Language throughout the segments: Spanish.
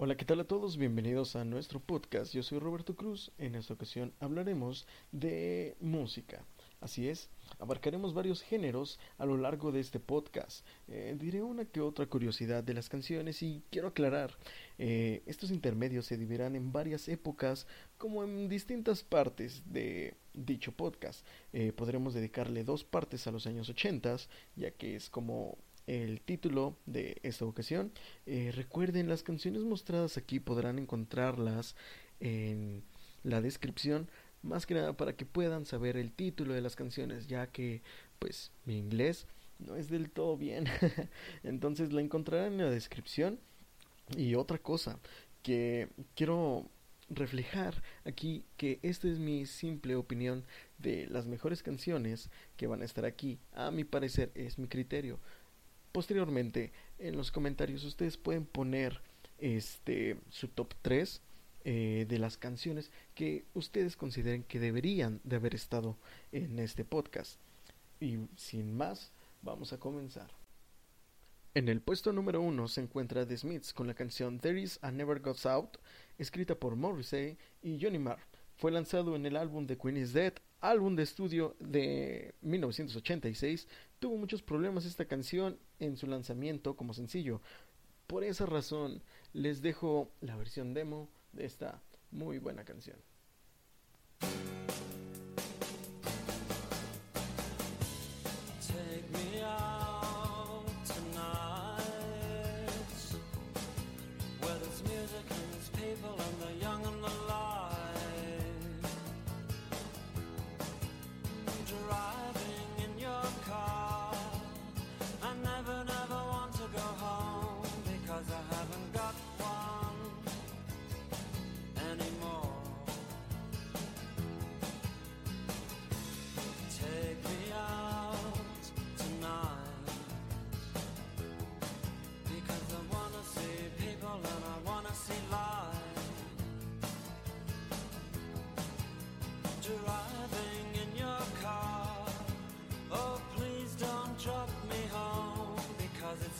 Hola, ¿qué tal a todos? Bienvenidos a nuestro podcast. Yo soy Roberto Cruz. En esta ocasión hablaremos de música. Así es, abarcaremos varios géneros a lo largo de este podcast. Eh, diré una que otra curiosidad de las canciones y quiero aclarar, eh, estos intermedios se dividirán en varias épocas como en distintas partes de dicho podcast. Eh, podremos dedicarle dos partes a los años 80, ya que es como el título de esta ocasión. Eh, recuerden, las canciones mostradas aquí podrán encontrarlas en la descripción, más que nada para que puedan saber el título de las canciones, ya que pues mi inglés no es del todo bien. Entonces la encontrarán en la descripción. Y otra cosa que quiero reflejar aquí que esta es mi simple opinión de las mejores canciones que van a estar aquí. A mi parecer es mi criterio. Posteriormente, en los comentarios ustedes pueden poner este su top 3 eh, de las canciones que ustedes consideren que deberían de haber estado en este podcast. Y sin más, vamos a comenzar. En el puesto número 1 se encuentra The Smiths con la canción There Is a Never Goes Out, escrita por Morrissey y Johnny Marr. Fue lanzado en el álbum The Queen is Dead álbum de estudio de 1986, tuvo muchos problemas esta canción en su lanzamiento como sencillo. Por esa razón les dejo la versión demo de esta muy buena canción.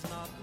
it's not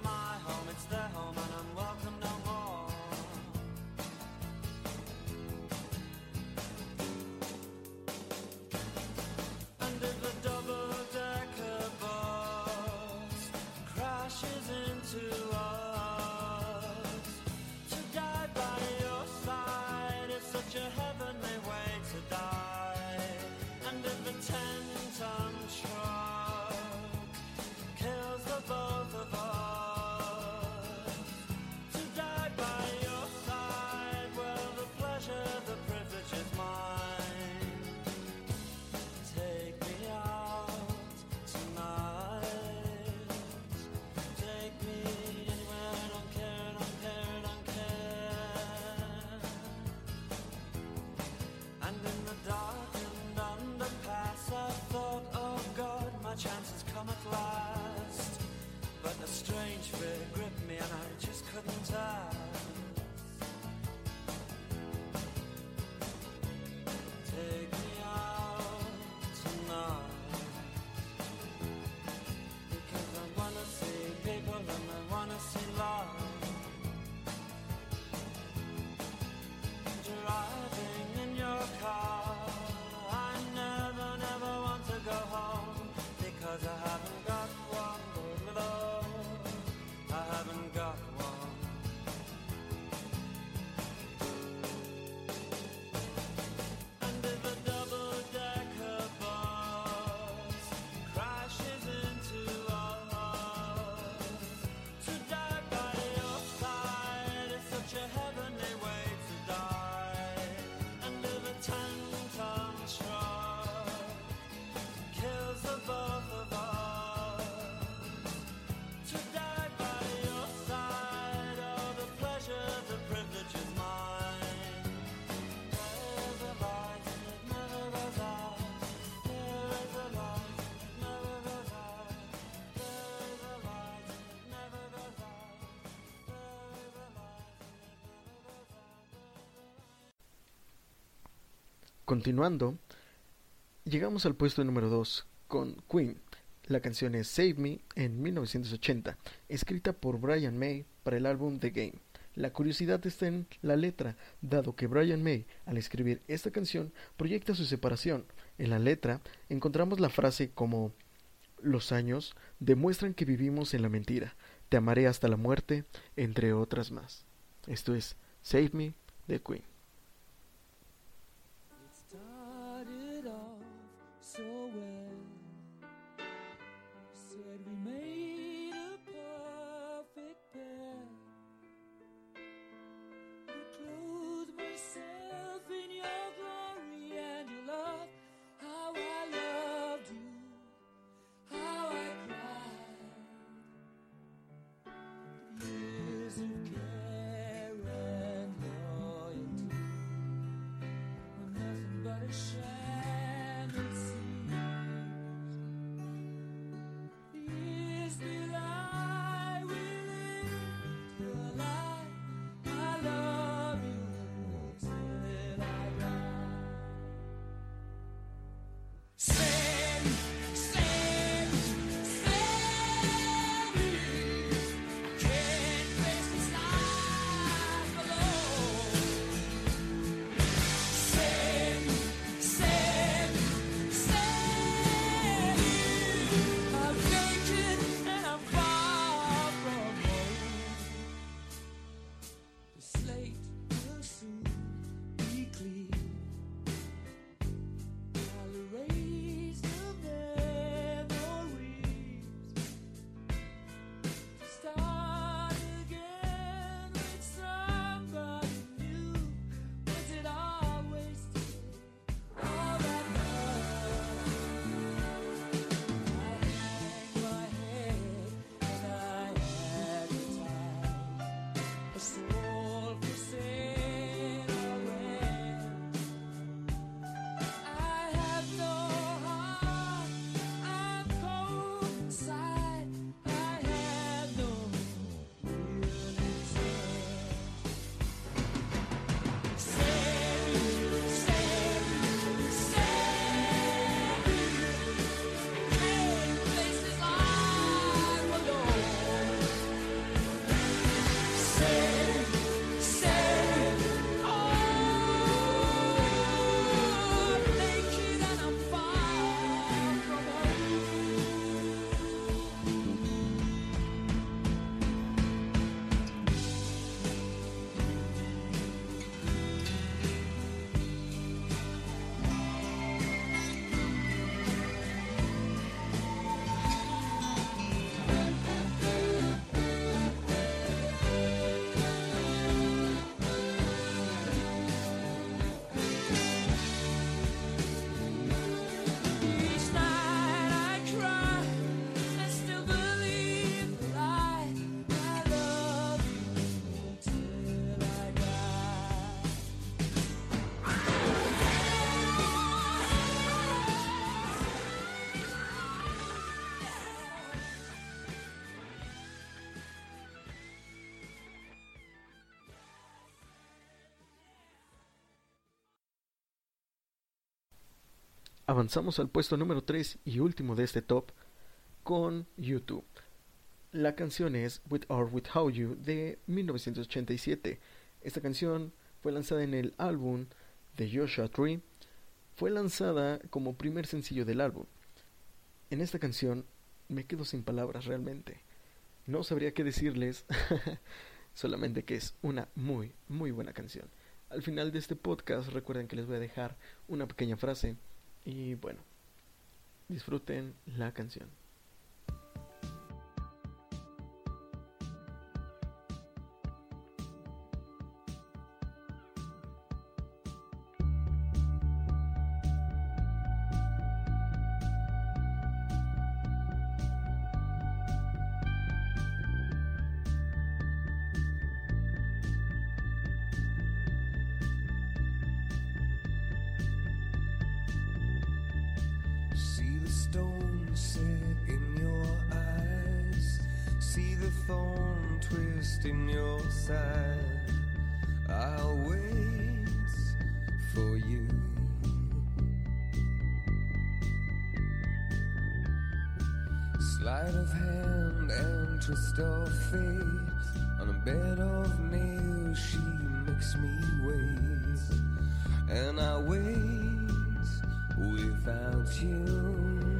Continuando, llegamos al puesto número 2 con Queen. La canción es Save Me en 1980, escrita por Brian May para el álbum The Game. La curiosidad está en la letra, dado que Brian May, al escribir esta canción, proyecta su separación. En la letra encontramos la frase como Los años demuestran que vivimos en la mentira, te amaré hasta la muerte, entre otras más. Esto es Save Me de Queen. Avanzamos al puesto número 3 y último de este top con YouTube. La canción es With or Without You de 1987. Esta canción fue lanzada en el álbum de Joshua Tree. Fue lanzada como primer sencillo del álbum. En esta canción me quedo sin palabras realmente. No sabría qué decirles, solamente que es una muy, muy buena canción. Al final de este podcast recuerden que les voy a dejar una pequeña frase y bueno, disfruten la canción. stone set in your eyes. See the thorn twist in your side. I'll wait for you. Sleight of hand and twist of fate. On a bed of nails, she makes me wait. And I wait without you.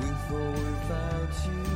With or without you.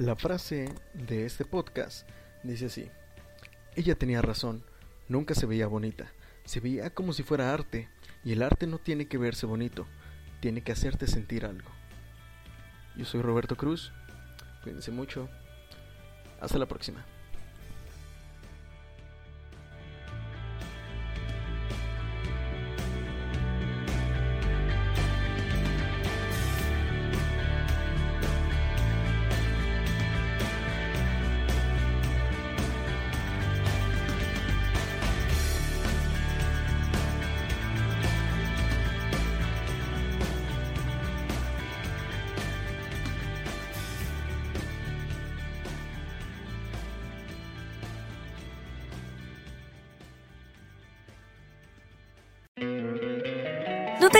La frase de este podcast dice así. Ella tenía razón, nunca se veía bonita, se veía como si fuera arte, y el arte no tiene que verse bonito, tiene que hacerte sentir algo. Yo soy Roberto Cruz, cuídense mucho, hasta la próxima.